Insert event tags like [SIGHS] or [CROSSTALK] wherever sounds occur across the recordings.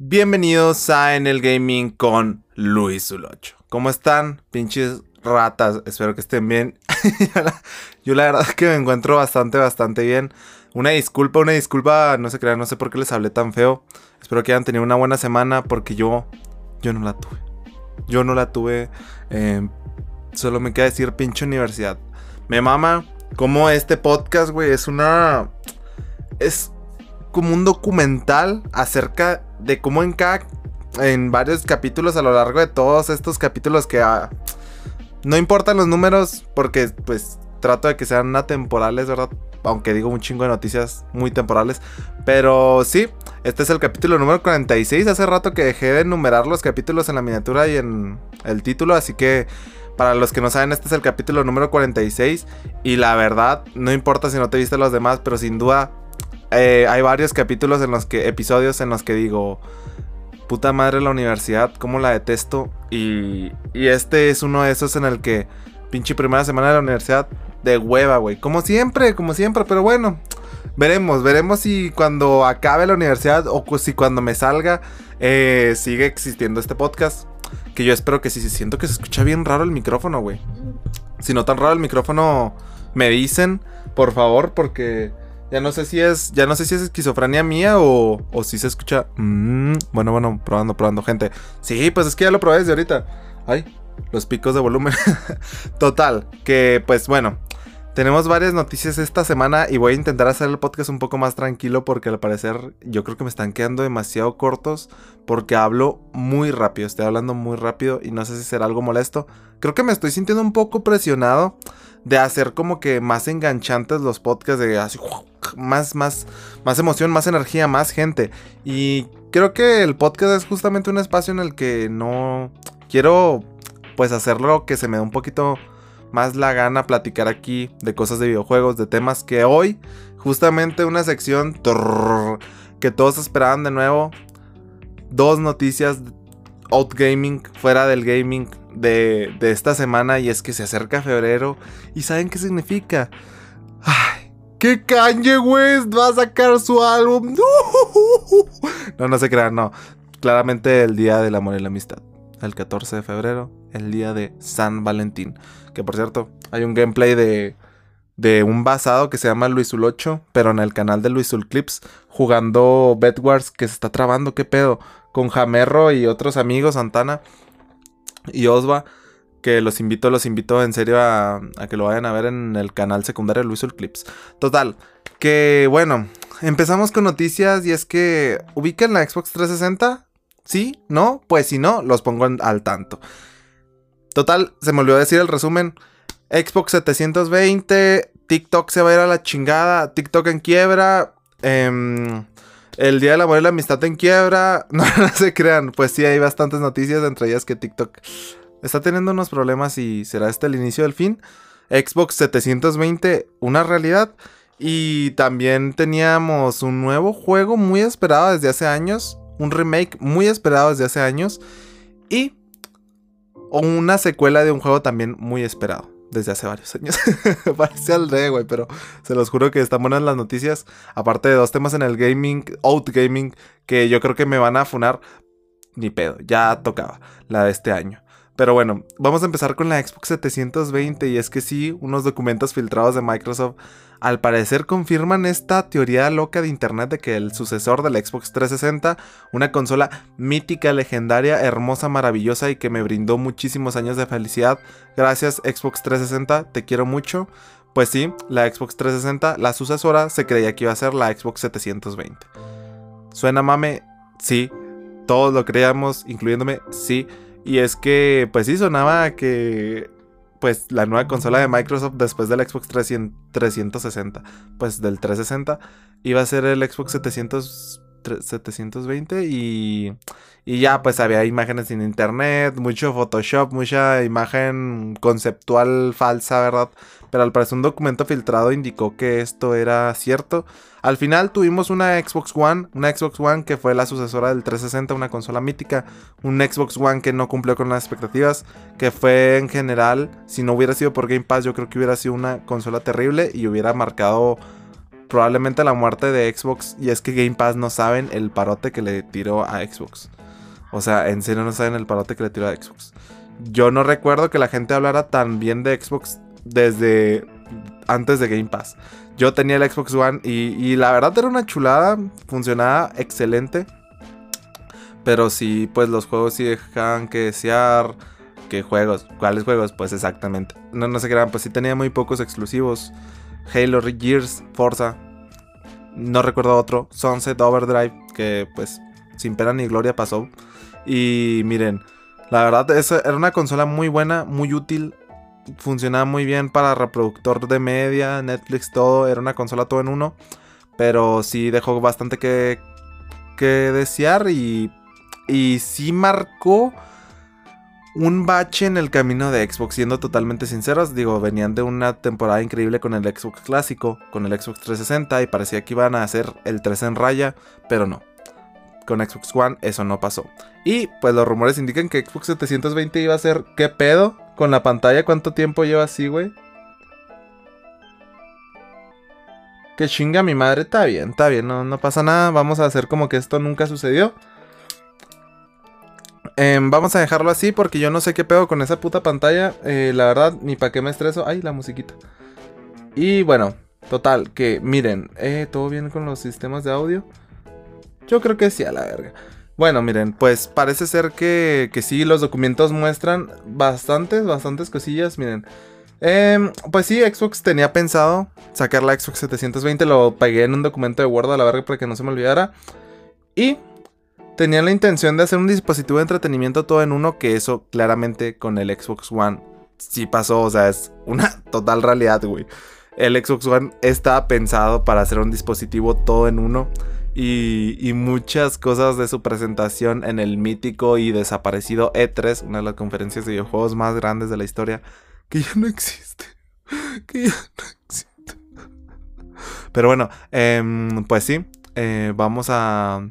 Bienvenidos a En el Gaming con Luis Ulocho. ¿Cómo están, pinches ratas? Espero que estén bien. [LAUGHS] Yo la verdad es que me encuentro bastante, bastante bien. Una disculpa, una disculpa, no se crean, no sé por qué les hablé tan feo. Espero que hayan tenido una buena semana porque yo, yo no la tuve. Yo no la tuve. Eh, solo me queda decir pinche universidad. Me mama como este podcast, güey, es una... Es como un documental acerca de cómo en. En varios capítulos a lo largo de todos estos capítulos que... Ah, no importan los números porque pues trato de que sean atemporales, ¿verdad? Aunque digo un chingo de noticias muy temporales. Pero sí, este es el capítulo número 46. Hace rato que dejé de enumerar los capítulos en la miniatura y en el título. Así que para los que no saben, este es el capítulo número 46. Y la verdad, no importa si no te viste los demás, pero sin duda eh, hay varios capítulos en los que, episodios en los que digo, puta madre la universidad, cómo la detesto. Y, y este es uno de esos en el que, pinche primera semana de la universidad, de hueva, güey. Como siempre, como siempre, pero bueno. Veremos, veremos si cuando acabe la universidad o si cuando me salga eh, sigue existiendo este podcast. Que yo espero que sí, sí, siento que se escucha bien raro el micrófono, güey. Si no tan raro el micrófono, me dicen, por favor, porque ya no sé si es, ya no sé si es esquizofrenia mía o, o si se escucha. Mm, bueno, bueno, probando, probando, gente. Sí, pues es que ya lo probé desde ahorita. Ay, los picos de volumen. [LAUGHS] Total, que pues bueno, tenemos varias noticias esta semana y voy a intentar hacer el podcast un poco más tranquilo porque al parecer yo creo que me están quedando demasiado cortos porque hablo muy rápido, estoy hablando muy rápido y no sé si será algo molesto. Creo que me estoy sintiendo un poco presionado de hacer como que más enganchantes los podcasts de así más más más emoción, más energía, más gente y creo que el podcast es justamente un espacio en el que no quiero pues hacerlo que se me dé un poquito más la gana platicar aquí de cosas de videojuegos, de temas que hoy, justamente una sección que todos esperaban de nuevo. Dos noticias out gaming, fuera del gaming de, de esta semana y es que se acerca febrero y ¿saben qué significa? Ay, ¡Qué Kanye West va a sacar su álbum! [LAUGHS] No, no se crean, no. Claramente el día del amor y la amistad. El 14 de febrero, el día de San Valentín. Que por cierto, hay un gameplay de, de un basado que se llama Luisul 8, pero en el canal de Luisul Clips, jugando Bedwars que se está trabando, qué pedo, con Jamerro y otros amigos, Santana y Osva, que los invito, los invito en serio a, que lo vayan a ver en el canal secundario de Luisul Clips. Total, que bueno, empezamos con noticias y es que ubican la Xbox 360. ¿Sí? ¿No? Pues si no, los pongo al tanto. Total, se me olvidó decir el resumen. Xbox 720, TikTok se va a ir a la chingada, TikTok en quiebra, em, el Día del Amor y la Amistad en quiebra, [LAUGHS] no, no se crean, pues sí hay bastantes noticias, entre ellas que TikTok está teniendo unos problemas y será este el inicio del fin. Xbox 720, una realidad. Y también teníamos un nuevo juego muy esperado desde hace años, un remake muy esperado desde hace años. Y una secuela de un juego también muy esperado. Desde hace varios años. [LAUGHS] Parece al de, güey, pero se los juro que están buenas las noticias. Aparte de dos temas en el gaming, out gaming, que yo creo que me van a funar. Ni pedo, ya tocaba la de este año. Pero bueno, vamos a empezar con la Xbox 720 y es que sí, unos documentos filtrados de Microsoft al parecer confirman esta teoría loca de internet de que el sucesor del Xbox 360, una consola mítica, legendaria, hermosa, maravillosa y que me brindó muchísimos años de felicidad, gracias Xbox 360, te quiero mucho. Pues sí, la Xbox 360, la sucesora, se creía que iba a ser la Xbox 720. ¿Suena mame? Sí. Todos lo creíamos, incluyéndome, sí. Y es que, pues sí, sonaba que, pues, la nueva consola de Microsoft después del Xbox 360, pues del 360, iba a ser el Xbox 700, 720 y, y ya, pues había imágenes en internet, mucho Photoshop, mucha imagen conceptual falsa, ¿verdad? Pero al parecer un documento filtrado indicó que esto era cierto. Al final tuvimos una Xbox One, una Xbox One que fue la sucesora del 360, una consola mítica, un Xbox One que no cumplió con las expectativas, que fue en general, si no hubiera sido por Game Pass, yo creo que hubiera sido una consola terrible y hubiera marcado probablemente la muerte de Xbox. Y es que Game Pass no saben el parote que le tiró a Xbox. O sea, en serio no saben el parote que le tiró a Xbox. Yo no recuerdo que la gente hablara tan bien de Xbox desde antes de Game Pass. Yo tenía el Xbox One y, la verdad era una chulada, funcionaba excelente. Pero sí, pues los juegos sí dejaban que desear. ¿Qué juegos? ¿Cuáles juegos? Pues exactamente. No, no se crean, pues sí tenía muy pocos exclusivos. Halo, Gears, Forza. No recuerdo otro. Sunset Overdrive, que pues sin pena ni gloria pasó. Y miren, la verdad, esa era una consola muy buena, muy útil. Funcionaba muy bien para reproductor de media, Netflix, todo. Era una consola todo en uno. Pero sí dejó bastante que, que desear y, y sí marcó un bache en el camino de Xbox, siendo totalmente sinceros. Digo, venían de una temporada increíble con el Xbox clásico, con el Xbox 360 y parecía que iban a hacer el 3 en raya, pero no con Xbox One eso no pasó. Y pues los rumores indican que Xbox 720 iba a ser ¿qué pedo? Con la pantalla, ¿cuánto tiempo lleva así, güey? Que chinga mi madre, está bien, está bien, no, no pasa nada. Vamos a hacer como que esto nunca sucedió. Em, vamos a dejarlo así porque yo no sé qué pedo con esa puta pantalla. Eh, la verdad, ni para qué me estreso. Ay, la musiquita. Y bueno, total, que miren, eh, todo bien con los sistemas de audio. Yo creo que sí, a la verga. Bueno, miren, pues parece ser que, que sí, los documentos muestran bastantes, bastantes cosillas. Miren, em, pues sí, Xbox tenía pensado sacar la Xbox 720, lo pegué en un documento de Word a la verga para que no se me olvidara. Y tenían la intención de hacer un dispositivo de entretenimiento todo en uno, que eso claramente con el Xbox One sí pasó, o sea, es una [LAUGHS] total realidad, güey. El Xbox One está pensado para hacer un dispositivo todo en uno y, muchas cosas de su presentación en el mítico y desaparecido E3, una de las conferencias de videojuegos más grandes de la historia, que ya no existe. [LAUGHS] Que ya no existe. Pero bueno, em, pues sí, eh, vamos a...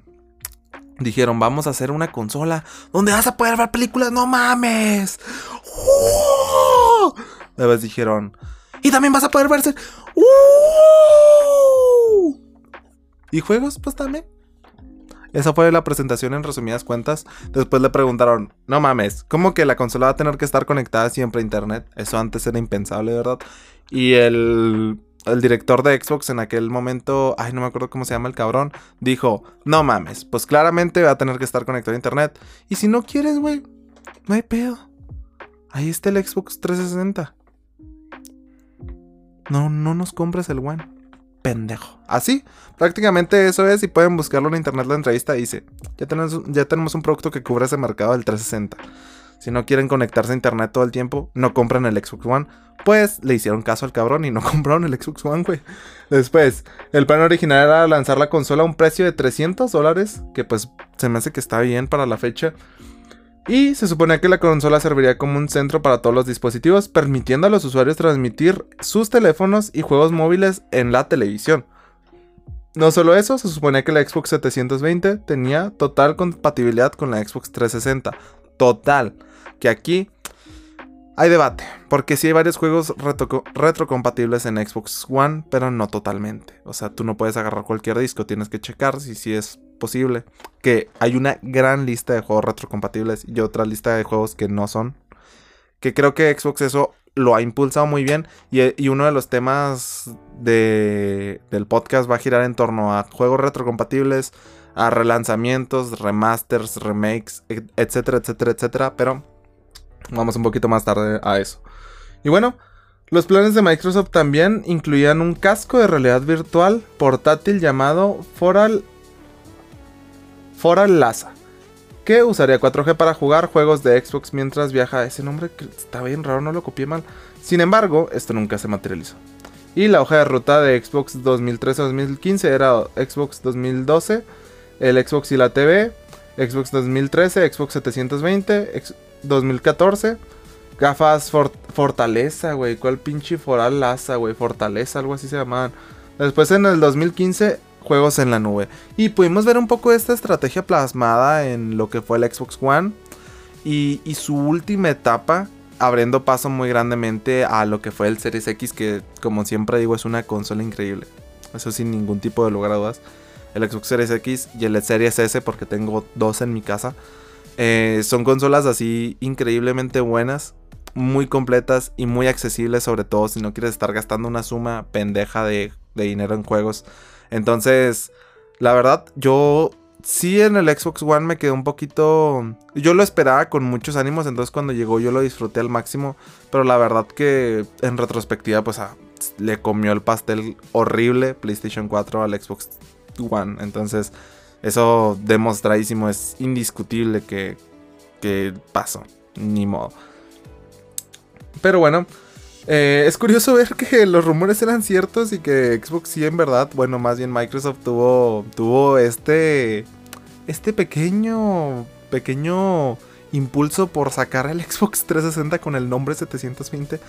Dijeron, vamos a hacer una consola donde vas a poder ver películas, no mames. ¡Oh! Después dijeron, y también vas a poder verse... ¡Uh! ¿Y juegos? Pues también. Esa fue la presentación en resumidas cuentas. Después le preguntaron, no mames, ¿cómo que la consola va a tener que estar conectada siempre a internet? Eso antes era impensable, ¿verdad? Y el, el director de Xbox en aquel momento, ay, no me acuerdo cómo se llama el cabrón, dijo, no mames, pues claramente va a tener que estar conectado a internet. Y si no quieres, güey, no hay pedo. Ahí está el Xbox 360. No, no nos compres el One pendejo. Así, prácticamente eso es y pueden buscarlo en internet la entrevista dice, ya tenemos, ya tenemos un producto que cubre ese mercado del 360. Si no quieren conectarse a internet todo el tiempo, no compran el Xbox One. Pues le hicieron caso al cabrón y no [LAUGHS] compraron el Xbox One, güey. Después, el plan original era lanzar la consola a un precio de 300 dólares, que pues se me hace que está bien para la fecha. Y se suponía que la consola serviría como un centro para todos los dispositivos, permitiendo a los usuarios transmitir sus teléfonos y juegos móviles en la televisión. No solo eso, se suponía que la Xbox 720 tenía total compatibilidad con la Xbox 360. Total. Que aquí hay debate, porque sí hay varios juegos retrocompatibles en Xbox One, pero no totalmente. O sea, tú no puedes agarrar cualquier disco, tienes que checar si, si es posible. Que hay una gran lista de juegos retrocompatibles y otra lista de juegos que no son. Que creo que Xbox eso lo ha impulsado muy bien. Y, uno de los temas de, del podcast va a girar en torno a juegos retrocompatibles, a relanzamientos, remasters, remakes, etcétera, etcétera, etcétera. Pero vamos un poquito más tarde a eso. Y bueno, los planes de Microsoft también incluían un casco de realidad virtual portátil llamado Foral Foral Laza, que usaría 4G para jugar juegos de Xbox mientras viaja. Ese nombre está bien raro, no lo copié mal. Sin embargo, esto nunca se materializó. Y la hoja de ruta de Xbox 2013-2015 era Xbox 2012, el Xbox y la TV, Xbox 2013, Xbox 720, 2014, gafas Fortaleza, güey. ¿Cuál pinche Foral Laza, güey? Fortaleza, algo así se llamaban. Después en el 2015, juegos en la nube. Y pudimos ver un poco esta estrategia plasmada en lo que fue el Xbox One y, su última etapa, abriendo paso muy grandemente a lo que fue el Series X, que como siempre digo es una consola increíble. Eso sin ningún tipo de lugar a dudas. El Xbox Series X y el Series S, porque tengo dos en mi casa. Eh, son consolas así increíblemente buenas, muy completas y muy accesibles, sobre todo si no quieres estar gastando una suma pendeja de, dinero en juegos. Entonces, la verdad, yo sí en el Xbox One me quedé un poquito... Yo lo esperaba con muchos ánimos, entonces cuando llegó yo lo disfruté al máximo, pero la verdad que en retrospectiva pues ah, le comió el pastel horrible PlayStation 4 al Xbox One, entonces eso demostradísimo, es indiscutible que, que pasó, ni modo. Pero bueno, eh, es curioso ver que [LAUGHS] los rumores eran ciertos y que Xbox sí en verdad, bueno, más bien Microsoft tuvo, tuvo este, este pequeño, pequeño impulso por sacar el [LAUGHS] Xbox 360 con el nombre 720.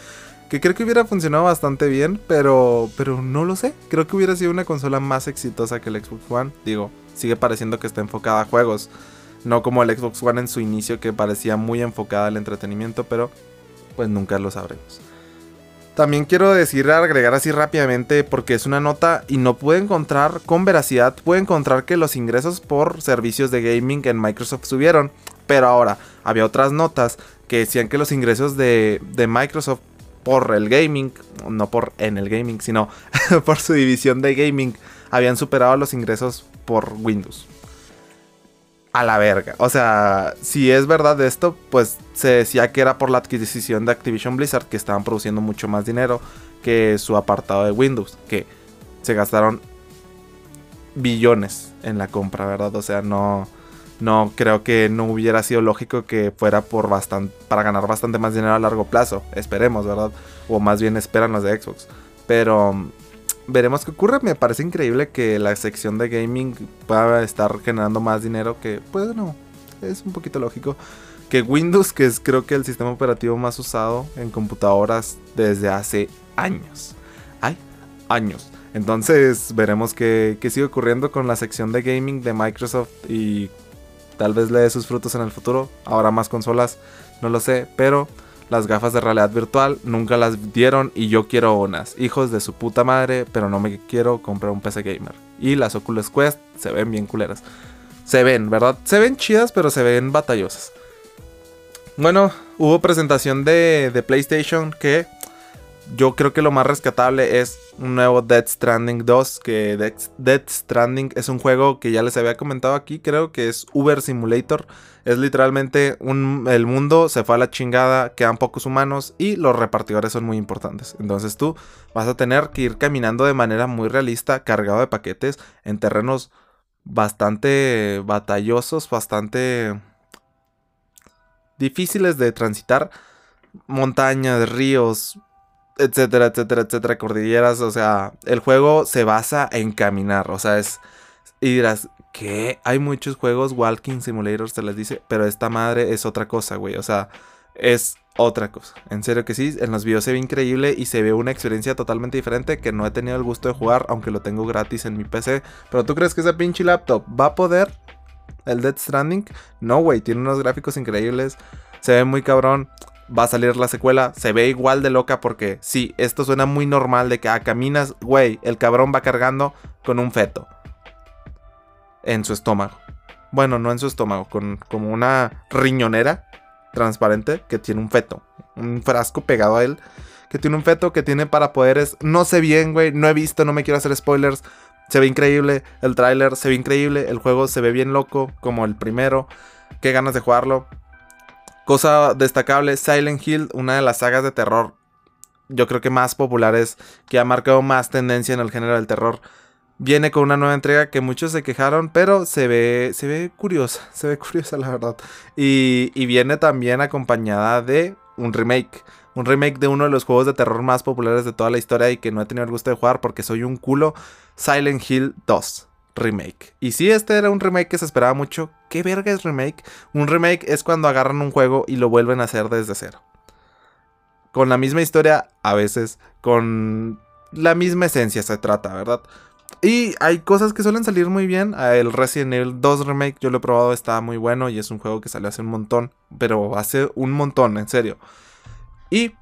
Que creo que hubiera funcionado bastante bien, pero, pero no lo sé. Creo que hubiera sido una consola más exitosa que el Xbox One. Digo, sigue pareciendo que está enfocada a juegos. No como el Xbox One en su inicio que parecía muy enfocada al entretenimiento, pero pues nunca lo sabremos. También quiero decir, agregar así rápidamente, porque es una nota y no pude encontrar con veracidad, pude encontrar que los ingresos por servicios de gaming en Microsoft subieron. Pero ahora, había otras notas que decían que los ingresos de, de Microsoft por el gaming, no por en el gaming, sino [LAUGHS] por su división de gaming, habían superado los ingresos por Windows a la verga. O sea, si es verdad esto, pues se decía que era por la adquisición de Activision Blizzard que estaban produciendo mucho más dinero que su apartado de Windows, que se gastaron billones en la compra, ¿verdad? O sea, no no creo que no hubiera sido lógico que fuera por bastante para ganar bastante más dinero a largo plazo, esperemos, ¿verdad? O más bien esperan los de Xbox. Pero veremos qué ocurre. Me parece increíble que la sección de gaming pueda estar generando más dinero que, pues no, es un poquito lógico. Que Windows, que es creo que el sistema operativo más usado en computadoras desde hace años. Hay años. Entonces veremos qué, qué sigue ocurriendo con la sección de gaming de Microsoft y tal vez le dé sus frutos en el futuro. Ahora más consolas, no lo sé, pero las gafas de realidad virtual nunca las dieron y yo quiero unas. Hijos de su puta madre, pero no me quiero comprar un PC gamer. Y las Oculus Quest se ven bien culeras. Se ven, ¿verdad? Se ven chidas, pero se ven batallosas. Bueno, hubo presentación de, de PlayStation que yo creo que lo más rescatable es un nuevo Dead Stranding 2. Que Dead, Stranding es un juego que ya les había comentado aquí. Creo que es Uber Simulator. Es literalmente un, el mundo se fue a la chingada, quedan pocos humanos y los repartidores son muy importantes. Entonces tú vas a tener que ir caminando de manera muy realista, cargado de paquetes en terrenos bastante batallosos, bastante difíciles de transitar. Montañas, ríos, etcétera, etcétera, etcétera, cordilleras. O sea, el juego se basa en caminar. O sea, es. Y dirás, ¿qué? Hay muchos juegos, Walking Simulator se les dice, pero esta madre es otra cosa, güey. O sea, es otra cosa. En serio que sí, en los videos se ve increíble y se ve una experiencia totalmente diferente que no he tenido el gusto de jugar, aunque lo tengo gratis en mi PC. Pero tú crees que ese pinche laptop va a poder el Dead Stranding? No, güey, tiene unos gráficos increíbles. Se ve muy cabrón va a salir la secuela, se ve igual de loca porque sí, esto suena muy normal de que ah, caminas, güey, el cabrón va cargando con un feto en su estómago. Bueno, no en su estómago, con como una riñonera transparente que tiene un feto, un frasco pegado a él que tiene un feto que tiene para poderes. No sé bien, güey, no he visto, no me quiero hacer spoilers. Se ve increíble, el tráiler se ve increíble, el juego se ve bien loco como el primero. Qué ganas de jugarlo. Cosa destacable, Silent Hill, una de las sagas de terror, yo creo que más populares, que ha marcado más tendencia en el género del terror. Viene con una nueva entrega que muchos se quejaron, pero se ve, se ve curiosa, [LAUGHS] se ve curiosa la verdad. Y, y viene también acompañada de un remake. Un remake de uno de los juegos de terror más populares de toda la historia y que no he tenido el gusto de jugar porque soy un culo. Silent Hill 2 remake. Y si este era un remake que se esperaba mucho, ¿qué verga es remake? Un remake es cuando agarran un juego y lo vuelven a hacer desde cero. Con la misma historia, a veces, con la misma esencia se trata, ¿verdad? Y hay cosas que suelen salir muy bien. El Resident Evil 2 Remake, yo lo he probado, está muy bueno y es un juego que salió hace un montón. Pero hace un montón, en serio. Y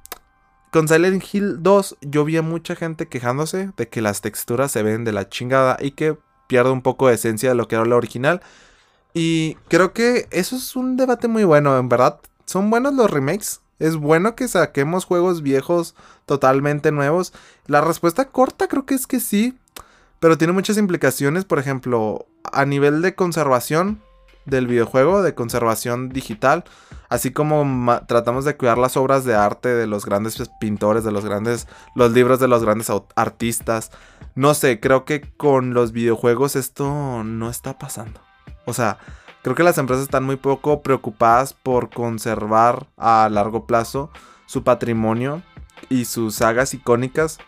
con Silent Hill 2 yo vi a mucha gente quejándose de que las texturas se ven de la chingada y que pierde un poco de esencia de lo que era lo original. Y creo que eso es un debate muy bueno, en verdad. Son buenos los remakes. Es bueno que saquemos juegos viejos totalmente nuevos. La respuesta corta creo que es que sí. Pero tiene muchas implicaciones, por ejemplo, a nivel de conservación del videojuego, de conservación digital, así como tratamos de cuidar las obras de arte de los grandes pintores, de los grandes, los libros de los grandes artistas. No sé, creo que con los videojuegos esto no está pasando. O sea, creo que las empresas están muy poco preocupadas por conservar a largo plazo su patrimonio y sus sagas icónicas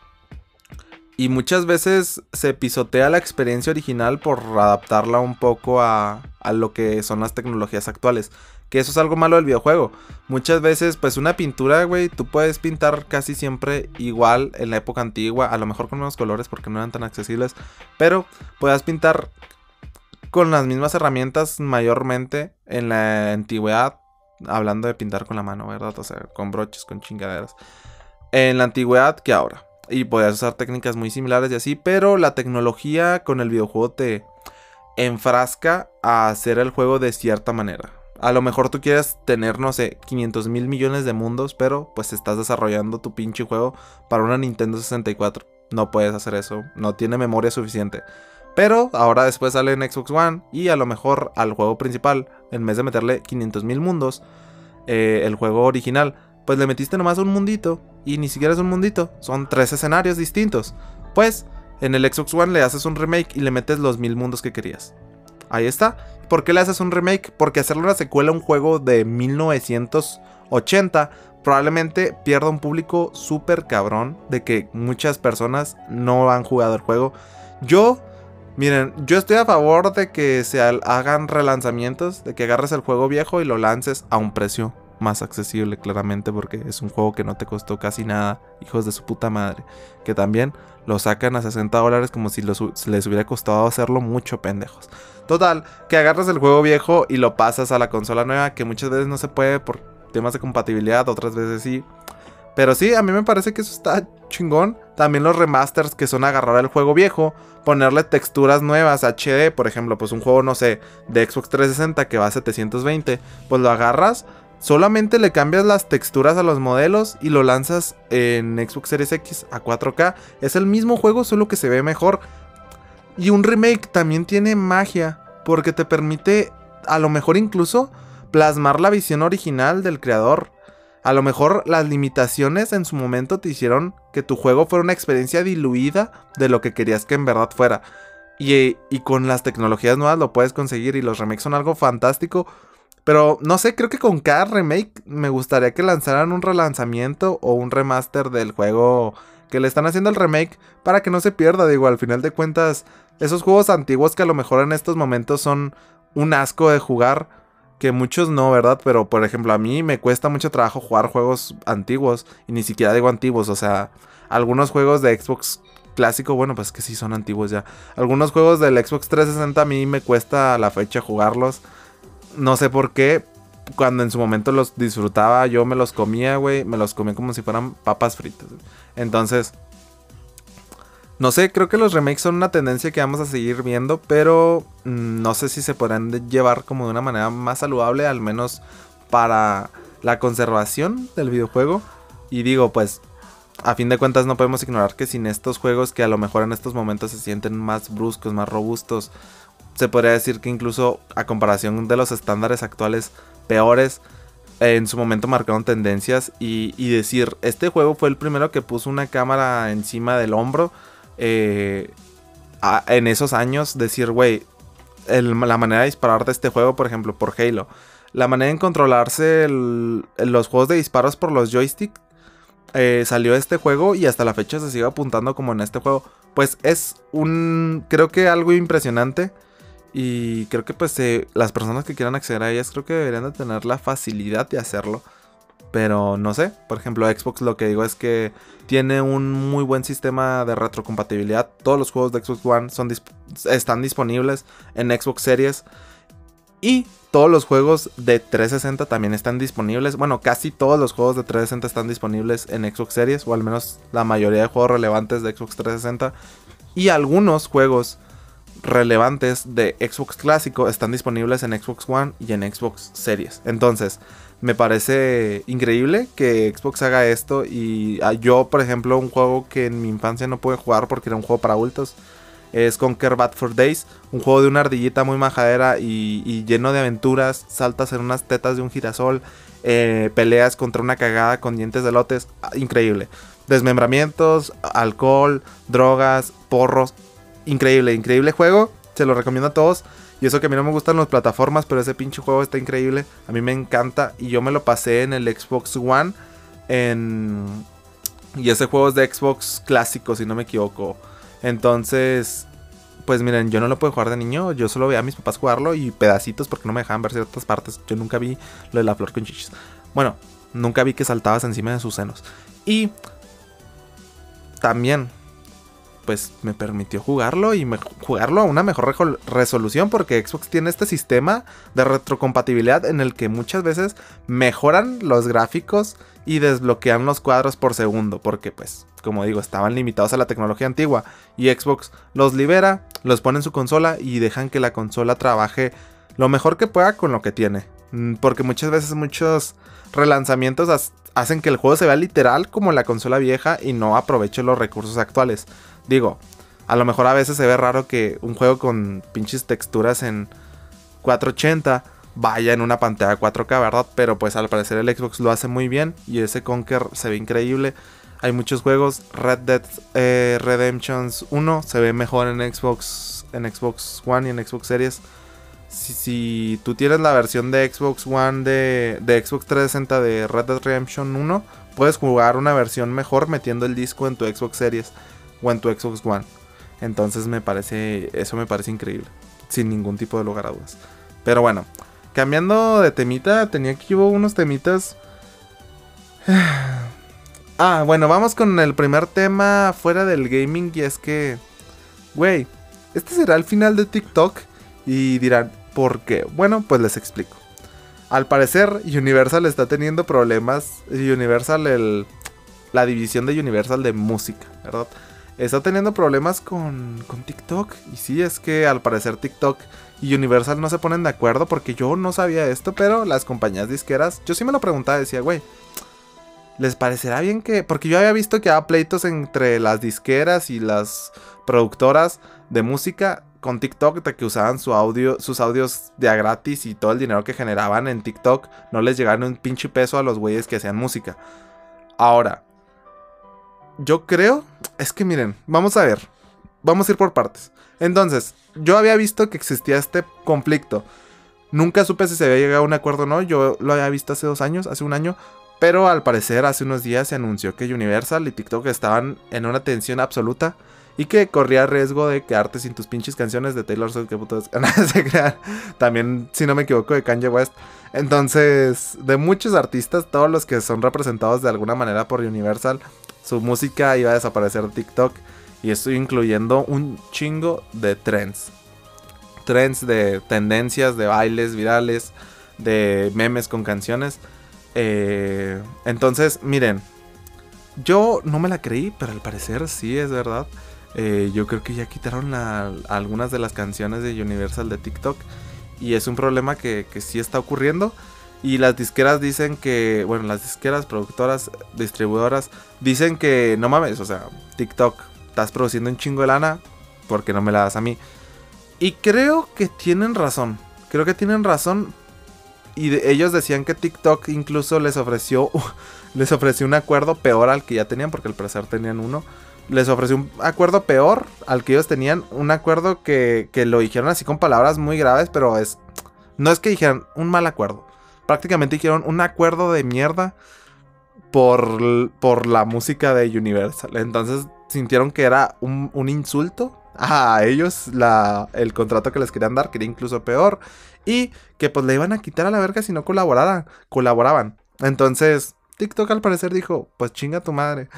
y muchas veces se pisotea la experiencia original por adaptarla un poco a, lo que son las tecnologías actuales. Que eso es algo malo del videojuego. Muchas veces, pues una pintura, güey, tú puedes pintar casi siempre igual en la época antigua. A lo mejor con nuevos colores porque no eran tan accesibles. Pero puedas pintar con las mismas herramientas mayormente en la antigüedad. Hablando de pintar con la mano, ¿verdad? O sea, con broches, con chingaderas. En la antigüedad que ahora. Y podías usar técnicas muy similares y así, pero la tecnología con el videojuego te enfrasca a hacer el juego de cierta manera. A lo mejor tú quieres tener, no sé, 500 mil millones de mundos, pero pues estás desarrollando tu pinche juego para una Nintendo 64. No puedes hacer eso, no tiene memoria suficiente. Pero ahora después sale en Xbox One y a lo mejor al juego principal, en vez de meterle 500 mil mundos, eh, el juego original pues le metiste nomás un mundito. Y ni siquiera es un mundito, son tres escenarios distintos. Pues en el Xbox One le haces un remake y le metes los mil mundos que querías. Ahí está. ¿Por qué le haces un remake? Porque hacerle una secuela a un juego de 1980 probablemente pierda un público súper cabrón de que muchas personas no han jugado el juego. Yo, miren, yo estoy a favor de que se hagan relanzamientos, de que agarres el juego viejo y lo lances a un precio más accesible claramente porque es un juego que no te costó casi nada, hijos de su puta madre, que también lo sacan a 60 dólares como si les hubiera costado hacerlo mucho pendejos. Total, que agarras el juego viejo y lo pasas a la consola nueva, que muchas veces no se puede por temas de compatibilidad, otras veces sí. Pero sí, a mí me parece que eso está chingón. También los remasters que son agarrar el juego viejo, ponerle texturas nuevas, HD, por ejemplo, pues un juego, no sé, de Xbox 360 que va a 720, pues lo agarras, Solamente le cambias las texturas a los modelos y lo lanzas en Xbox Series X a 4K. Es el mismo juego, solo que se ve mejor. Y un remake también tiene magia, porque te permite a lo mejor incluso plasmar la visión original del creador. A lo mejor las limitaciones en su momento te hicieron que tu juego fuera una experiencia diluida de lo que querías que en verdad fuera. Y, con las tecnologías nuevas lo puedes conseguir y los remakes son algo fantástico pero no sé, creo que con cada remake me gustaría que lanzaran un relanzamiento o un remaster del juego que le están haciendo el remake para que no se pierda. Digo, al final de cuentas, esos juegos antiguos que a lo mejor en estos momentos son un asco de jugar, que muchos no, ¿verdad? Pero por ejemplo, a mí me cuesta mucho trabajo jugar juegos antiguos y ni siquiera digo antiguos, o sea, algunos juegos de Xbox clásico, bueno, pues que sí son antiguos ya. Algunos juegos del Xbox 360 a mí me cuesta a la fecha jugarlos. No sé por qué. Cuando en su momento los disfrutaba, yo me los comía, güey. Me los comía como si fueran papas fritas. Entonces, no sé, creo que los remakes son una tendencia que vamos a seguir viendo, pero mm, no sé si se podrán llevar como de una manera más saludable, al menos para la conservación del videojuego. Y digo, pues, a fin de cuentas no podemos ignorar que sin estos juegos que a lo mejor en estos momentos se sienten más bruscos, más robustos, se podría decir que incluso a comparación de los estándares actuales peores, en su momento marcaron tendencias y, decir, este juego fue el primero que puso una cámara encima del hombro. Eh, en esos años, decir, güey, la manera de disparar de este juego, por ejemplo, por Halo, la manera de controlarse los juegos de disparos por los joysticks, eh, salió este juego y hasta la fecha se sigue apuntando como en este juego. Pues es un, creo que algo impresionante y creo que pues eh, las personas que quieran acceder a ellas creo que deberían de tener la facilidad de hacerlo. Pero no sé, por ejemplo Xbox lo que digo es que tiene un muy buen sistema de retrocompatibilidad. Todos los juegos de Xbox One son están disponibles en Xbox Series. Y todos los juegos de 360 también están disponibles. Bueno, casi todos los juegos de 360 están disponibles en Xbox Series, o al menos la mayoría de juegos relevantes de Xbox 360. Y algunos juegos relevantes de Xbox clásico están disponibles en Xbox One y en Xbox Series. Entonces, me parece increíble que Xbox haga esto. Y ah, yo, por ejemplo, un juego que en mi infancia no pude jugar porque era un juego para adultos es Conquer Bad for Days, un juego de una ardillita muy majadera y, lleno de aventuras, saltas en unas tetas de un girasol, eh, peleas contra una cagada con dientes de lotes, ah, increíble. Desmembramientos, alcohol, drogas, porros, increíble, increíble juego, se lo recomiendo a todos. Y eso que a mí no me gustan las plataformas, pero ese pinche juego está increíble, a mí me encanta y yo me lo pasé en el Xbox One en... Y ese juego es de Xbox clásico, si no me equivoco. Entonces, pues miren, yo no lo puedo jugar de niño, yo solo veía a mis papás jugarlo y pedacitos porque no me dejaban ver ciertas partes. Yo nunca vi lo de la flor con chichis. Bueno, nunca vi que saltabas encima de sus senos. Y también pues me permitió jugarlo y jugarlo a una mejor resolución porque Xbox tiene este sistema de retrocompatibilidad en el que muchas veces mejoran los gráficos y desbloquean los cuadros por segundo porque pues como digo estaban limitados a la tecnología antigua y Xbox los libera, los pone en su consola y dejan que la consola trabaje lo mejor que pueda con lo que tiene mm, porque muchas veces muchos relanzamientos hacen que el juego se vea literal como la consola vieja y no aproveche los recursos actuales. Digo, a lo mejor a veces se ve raro que un juego con pinches texturas en 480 vaya en una pantalla 4K, ¿verdad? Pero pues al parecer el Xbox lo hace muy bien y ese Conker se ve increíble. Hay muchos juegos, Red Dead eh, Redemptions 1 se ve mejor en Xbox, en Xbox One y en Xbox Series. Si, tú tienes la versión de Xbox One de, de Xbox 360 de Red Dead Redemption 1, puedes jugar una versión mejor metiendo el disco en tu Xbox Series o en tu Xbox One. Entonces me parece, eso me parece increíble, sin ningún tipo de lugar a dudas. Pero bueno, cambiando de temita, tenía aquí unos temitas. [SIGHS] Ah, bueno, vamos con el primer tema fuera del gaming y es que, güey, este será el final de TikTok y dirán, ¿por qué? Bueno, pues les explico. Al parecer, Universal está teniendo problemas. Universal, el, la división de Universal de música, ¿verdad? Está teniendo problemas con, con TikTok. Y sí, es que al parecer TikTok y Universal no se ponen de acuerdo porque yo no sabía esto, pero las compañías disqueras, yo sí me lo preguntaba, decía, güey, ¿les parecerá bien que... Porque yo había visto que había pleitos entre las disqueras y las productoras de música con TikTok de que usaban su audio, sus audios de a gratis y todo el dinero que generaban en TikTok no les llegaron un pinche peso a los güeyes que hacían música. Ahora, yo creo, es que miren, vamos a ver, vamos a ir por partes. Entonces, yo había visto que existía este conflicto. Nunca supe si se había llegado a un acuerdo o no. Yo lo había visto hace dos años, hace un año. Pero al parecer hace unos días se anunció que Universal y TikTok estaban en una tensión absoluta. Y que corría riesgo de quedarte sin tus pinches canciones de Taylor Swift. Que [LAUGHS] crean. También, si no me equivoco, de Kanye West. Entonces, de muchos artistas, todos los que son representados de alguna manera por Universal, su música iba a desaparecer de TikTok. Y estoy incluyendo un chingo de trends. Trends de tendencias, de bailes virales, de memes con canciones. Eh, entonces, miren, yo no me la creí, pero al parecer sí es verdad. Eh, yo creo que ya quitaron algunas de las canciones de Universal de TikTok. Y es un problema que, que sí está ocurriendo. Y las disqueras dicen que, bueno, las disqueras, productoras, distribuidoras, dicen que no mames, o sea, TikTok, estás produciendo un chingo de lana, porque no me la das a mí. Y creo que tienen razón, creo que tienen razón. Y ellos decían que TikTok incluso les ofreció, [LAUGHS] les ofreció un acuerdo peor al que ya tenían, porque al parecer tenían uno. Les ofreció un acuerdo peor al que ellos tenían, un acuerdo que, que lo dijeron así con palabras muy graves, pero es... No es que dijeran un mal acuerdo prácticamente hicieron un acuerdo de mierda por, por la música de Universal. Entonces sintieron que era un, insulto a ellos la, el contrato que les querían dar, que era incluso peor. Y que pues le iban a quitar a la verga si no colaboraran, colaboraban. Entonces, TikTok al parecer dijo, pues chinga tu madre.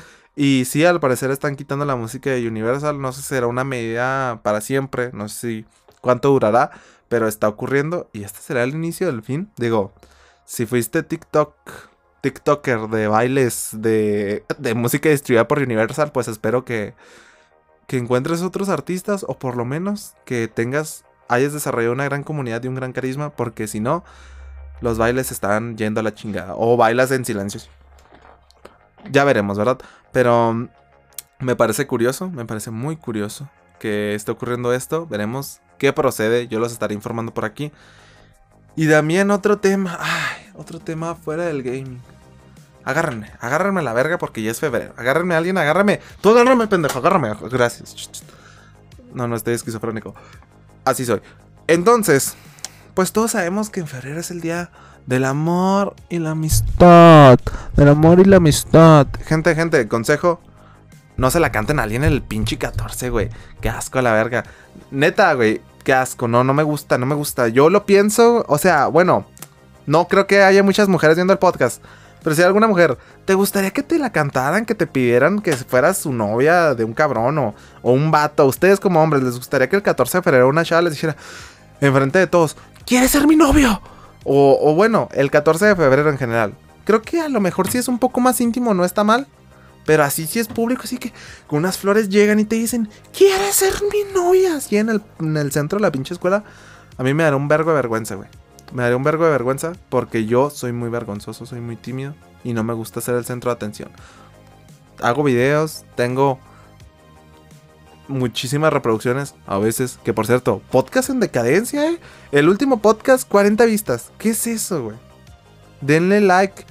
Y sí, al parecer están quitando la música de Universal. No sé si será una medida para siempre. No sé si cuánto durará. pero está ocurriendo y este será el inicio del fin. Digo, si fuiste TikTok, TikToker de bailes de, de música distribuida por Universal, pues espero que, que encuentres otros artistas o por lo menos que tengas, hayas desarrollado una gran comunidad y un gran carisma, porque si no, los bailes están yendo a la chingada. O bailas en silencio. Ya veremos, ¿verdad? Pero mm, me parece curioso, me parece muy curioso que esté ocurriendo esto. Veremos qué procede. Yo los estaré informando por aquí. Y también otro tema. Ay, otro tema fuera del gaming. Agárrenme, agárrenme la verga porque ya es febrero. Agárrenme a alguien, agárrame. Tú agárrame, pendejo, agárrame. Gracias. No, no estoy esquizofrénico. Así soy. Entonces, pues todos sabemos que en febrero es el día del amor y la amistad. Del amor y la amistad. Gente, gente, consejo. No se la canten a alguien el pinche 14, güey. Qué asco a la verga. Neta, güey. Qué asco. No, no me gusta, no me gusta. Yo lo pienso. O sea, bueno. No creo que haya muchas mujeres viendo el podcast. Pero si hay alguna mujer, ¿te gustaría que te la cantaran? Que te pidieran que fueras su novia de un cabrón o, o un vato. Ustedes como hombres, ¿les gustaría que el 14 de febrero una chava les dijera, enfrente de todos, ¿quieres ser mi novio? O, bueno, el 14 de febrero en general. Creo que a lo mejor si es un poco más íntimo, no está mal. Pero así si es público, así que con unas flores llegan y te dicen, ¿quieres ser mi novia? Así en el, en el centro de la pinche escuela. A mí me dará un vergo de vergüenza, güey. Me daré un vergo de vergüenza porque yo soy muy vergonzoso, soy muy tímido y no me gusta ser el centro de atención. Hago videos, tengo muchísimas reproducciones a veces, que por cierto, podcast en decadencia, ¿eh? El último podcast, 40 vistas. ¿Qué es eso, güey? Denle like,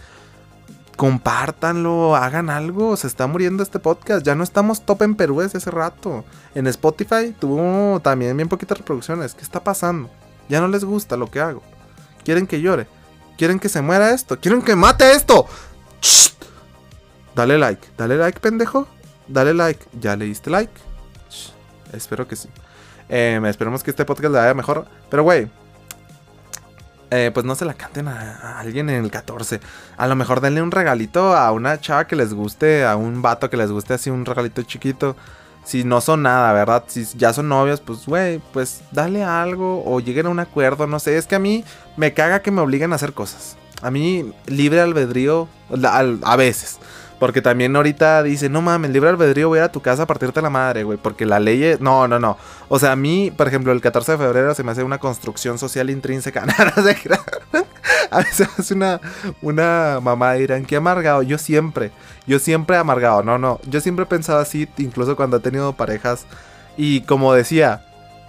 compártanlo, hagan algo. Se está muriendo este podcast. Ya no estamos top en Perú desde hace rato. En Spotify tuvo también bien poquitas reproducciones. ¿Qué está pasando? Ya no les gusta lo que hago. Quieren que llore. Quieren que se muera esto. Quieren que mate esto. Dale like. Dale like, pendejo. Dale like. ¿Ya le diste like? Espero que sí. Eh, esperemos que este podcast le vaya mejor. Pero, güey. Eh, pues no se la canten a, a, alguien en el 14. A lo mejor denle un regalito a una chava que les guste. A un vato que les guste así un regalito chiquito. Si no son nada, ¿verdad? Si ya son novios, pues, güey, pues dale algo o lleguen a un acuerdo, no sé. Es que a mí me caga que me obliguen a hacer cosas. A mí, libre albedrío, a veces. Porque también ahorita dice, no mames, libre albedrío, voy a a tu casa a partirte la madre, güey. Porque la ley. No, no, no. O sea, a mí, por ejemplo, el 14 de febrero se me hace una construcción social intrínseca. [LAUGHS] no sé a veces es una, una mamá dirán, qué amargado. Yo siempre, yo siempre amargado. No, no. Yo siempre he pensado así, incluso cuando he tenido parejas. Y como decía,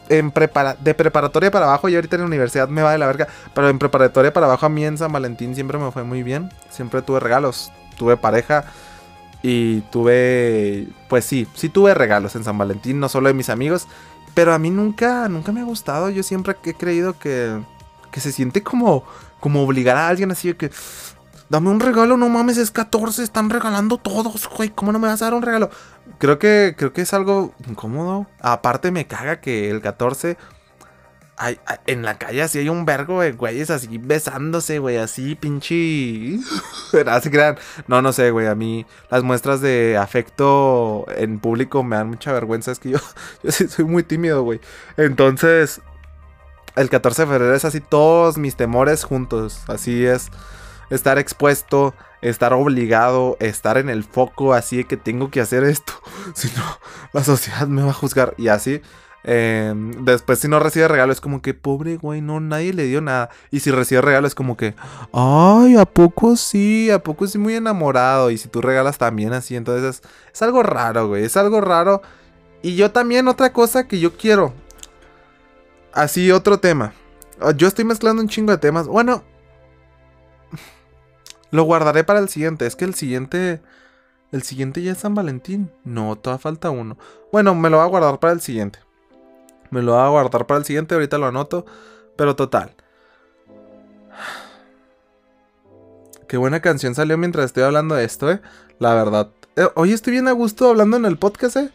en prepara de preparatoria para abajo y ahorita en la universidad me va de la verga. Pero en preparatoria para abajo a mí en San Valentín siempre me fue muy bien. Siempre tuve regalos tuve pareja y tuve, pues sí, sí tuve regalos en San Valentín, no solo de mis amigos, pero a mí nunca, nunca me ha gustado. Yo siempre he creído que, que se siente como, como obligar a alguien así de que, dame un regalo, no mames, es 14, están regalando todos, güey, ¿cómo no me vas a dar un regalo? Creo que, creo que es algo incómodo. Aparte me caga que el 14 en la calle así hay un vergo de güeyes así besándose, güey, así pinche... [LAUGHS] así crean. No, no sé, güey, a mí las muestras de afecto en público me dan mucha vergüenza, es que yo, [LAUGHS] yo sí soy muy tímido, güey. Entonces, el 14 de febrero es así todos mis temores juntos, así es estar expuesto, estar obligado, estar en el foco, así de que tengo que hacer esto, [LAUGHS] si no, la sociedad me va a juzgar y así. Eh, después, si no recibe regalo, es como que, pobre güey, no, nadie le dio nada. Y si recibe regalo, es como que, ay, ¿a poco sí? ¿A poco sí muy enamorado? Y si tú regalas también así, entonces es, algo raro, güey, es algo raro. Y yo también, otra cosa que yo quiero. Así, otro tema. Ah, yo estoy mezclando un chingo de temas. Bueno, [LAUGHS] lo guardaré para el siguiente. Es que el siguiente. El siguiente ya es San Valentín. No, todavía falta uno. Bueno, me lo voy a guardar para el siguiente. Me lo voy a guardar para el siguiente, ahorita lo anoto. Pero total. Qué buena canción salió mientras estoy hablando de esto, eh. La verdad. Eh, hoy estoy bien a gusto hablando en el podcast, eh.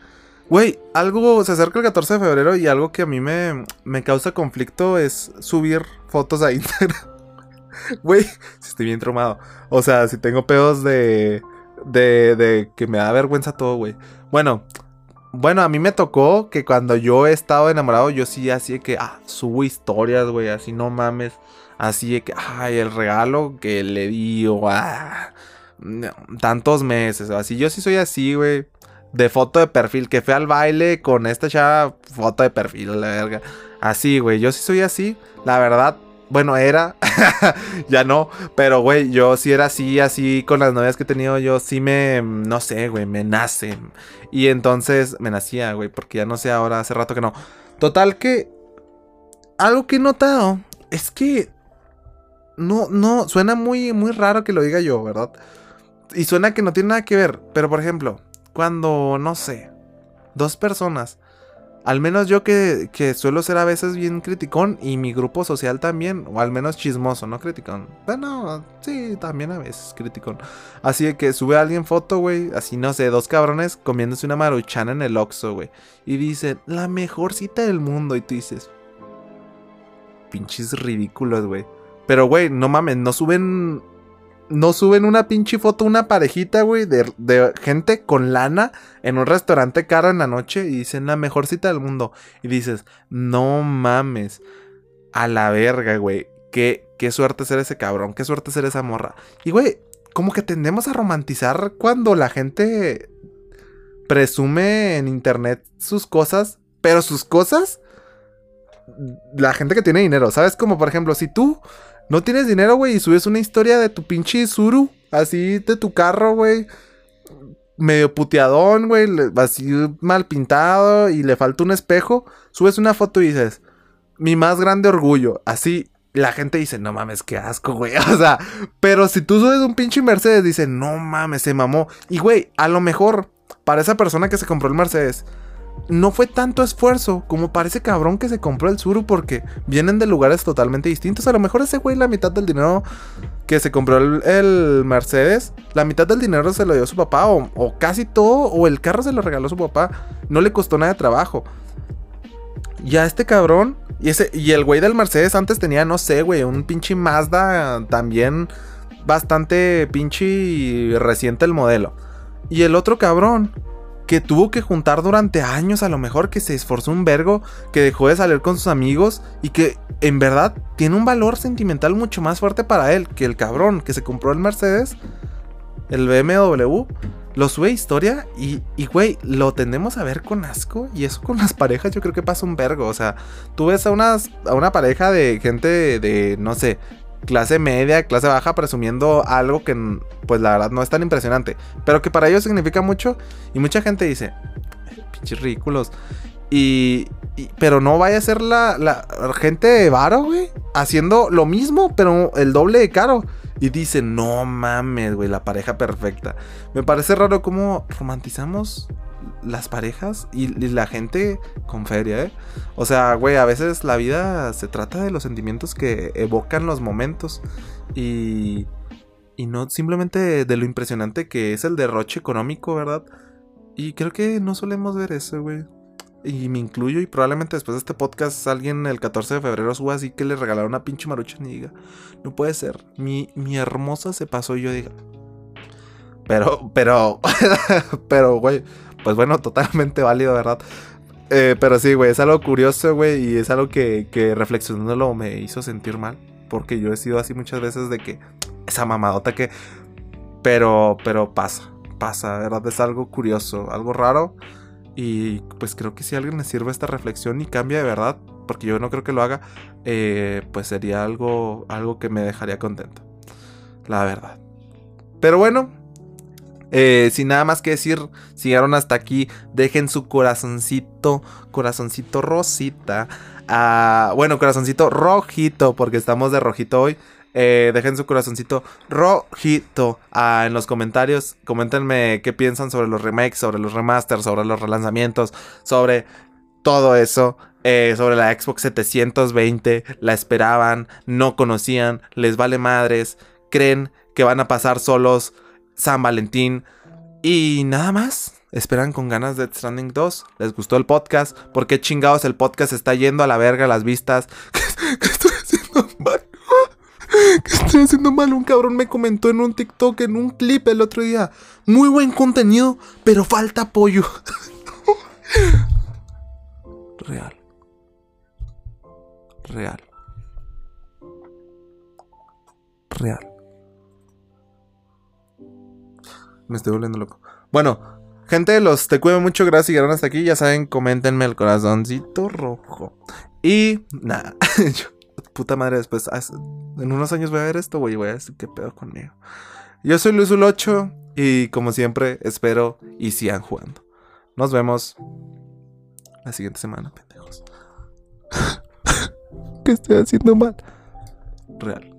Güey, algo se acerca el 14 de febrero y algo que a mí me, me causa conflicto es subir fotos a [LAUGHS] Instagram. Güey, si estoy bien traumado. O sea, si tengo pedos de, de, de que me da vergüenza todo, güey. Bueno, bueno, a mí me tocó que cuando yo he estado enamorado, yo sí así de que, ah, subo historias, güey, así no mames. Así de que, ay, el regalo que le di, o ah, tantos meses, así. Yo sí soy así, güey. De foto de perfil, que fue al baile con esta chava, foto de perfil, la verga. Así, güey, yo sí soy así. La verdad, bueno, era. [LAUGHS] ya no. Pero, güey, yo sí era así, así con las novias que he tenido. Yo sí me. No sé, güey, me nace. Y entonces me nacía, güey, porque ya no sé ahora, hace rato que no. Total que. Algo que he notado es que. No, no, suena muy, muy raro que lo diga yo, ¿verdad? Y suena que no tiene nada que ver. Pero, por ejemplo, cuando, no sé, dos personas al menos yo que, suelo ser a veces bien criticón y mi grupo social también, o al menos chismoso, no criticón. Bueno, sí, también a veces criticón. Así que sube a alguien foto, güey, así no sé, dos cabrones comiéndose una maruchana en el Oxxo, güey. Y dicen, la mejor cita del mundo. Y tú dices, pinches ridículos, güey. Pero, güey, no mames, no suben no suben una pinche foto, una parejita, güey, de, gente con lana en un restaurante caro en la noche y dicen la mejor cita del mundo. Y dices, no mames, a la verga, güey. Qué, qué suerte ser ese cabrón, qué suerte ser esa morra. Y, güey, como que tendemos a romantizar cuando la gente presume en internet sus cosas, pero sus cosas, la gente que tiene dinero, ¿sabes? Como por ejemplo, si tú no tienes dinero, güey, y subes una historia de tu pinche Zuru, así de tu carro, güey. Medio puteadón, güey, así mal pintado y le falta un espejo. Subes una foto y dices, mi más grande orgullo. Así, la gente dice, no mames, qué asco, güey. [LAUGHS] O sea, pero si tú subes un pinche Mercedes, dice, no mames, se mamó. Y, güey, a lo mejor, para esa persona que se compró el Mercedes, no fue tanto esfuerzo como parece cabrón que se compró el Suru porque vienen de lugares totalmente distintos. A lo mejor ese güey la mitad del dinero que se compró el, Mercedes, la mitad del dinero se lo dio su papá o, casi todo o el carro se lo regaló su papá. No le costó nada de trabajo. Y a este cabrón y, ese, y el güey del Mercedes antes tenía, no sé, güey, un pinche Mazda también bastante pinche reciente el modelo. Y el otro cabrón que tuvo que juntar durante años, a lo mejor que se esforzó un vergo, que dejó de salir con sus amigos y que en verdad tiene un valor sentimental mucho más fuerte para él que el cabrón que se compró el Mercedes, el BMW, lo sube historia y, y, güey, lo tendemos a ver con asco. Y eso con las parejas yo creo que pasa un vergo. O sea, tú ves a, a una pareja de gente de no sé, clase media, clase baja, presumiendo algo que pues la verdad no es tan impresionante, pero que para ellos significa mucho y mucha gente dice, pinches ridículos. Y, pero no vaya a ser la, la gente de varo, güey, haciendo lo mismo, pero el doble de caro. Y dice, no mames, güey, la pareja perfecta. Me parece raro cómo romantizamos las parejas y, la gente con feria, ¿eh? O sea, güey, a veces la vida se trata de los sentimientos que evocan los momentos y, y no simplemente de, lo impresionante que es el derroche económico, ¿verdad? Y creo que no solemos ver eso, güey. Y me incluyo y probablemente después de este podcast alguien el 14 de febrero suba así que le regalaron una pinche marucha y diga, no puede ser, mi, mi hermosa se pasó y yo diga, pero, pero, [LAUGHS] pero, güey, pues bueno, [LAUGHS] totalmente válido, ¿verdad? Eh, pero sí, güey, es algo curioso, güey, y es algo que, que reflexionándolo me hizo sentir mal. Porque yo he sido así muchas veces de que esa mamadota que... Pero, pero pasa, pasa, ¿verdad? Es algo curioso, algo raro. Y pues creo que si a alguien le sirve esta reflexión y cambia de verdad, porque yo no creo que lo haga, eh, pues sería algo, algo que me dejaría contento. La verdad. Pero bueno, eh, sin nada más que decir, si hasta aquí, dejen su corazoncito, corazoncito rosita. Ah, bueno, corazoncito rojito, porque estamos de rojito hoy. Eh, dejen su corazoncito rojito ah, en los comentarios. Coméntenme qué piensan sobre los remakes, sobre los remasters, sobre los relanzamientos, sobre todo eso. Eh, sobre la Xbox 720. La esperaban, no conocían, les vale madres. Creen que van a pasar solos San Valentín. Y nada más. Esperan con ganas de Stranding 2. ¿Les gustó el podcast? ¿Por qué chingados el podcast está yendo a la verga las vistas? [LAUGHS] ¿Qué, estoy haciendo mal? [LAUGHS] ¿Qué estoy haciendo mal? Un cabrón me comentó en un TikTok, en un clip el otro día. Muy buen contenido, pero falta apoyo. [LAUGHS] Real. Real. Real. Me estoy volviendo loco. Bueno, gente, los te cuido mucho. Gracias y llegaron hasta aquí. Ya saben, coméntenme el corazoncito rojo. Y nada. [LAUGHS] puta madre, después. En unos años voy a ver esto, güey. Voy a decir qué pedo conmigo. Yo soy Luis 8 y como siempre, espero y sigan jugando. Nos vemos la siguiente semana, pendejos. [LAUGHS] ¿Qué estoy haciendo mal? Real.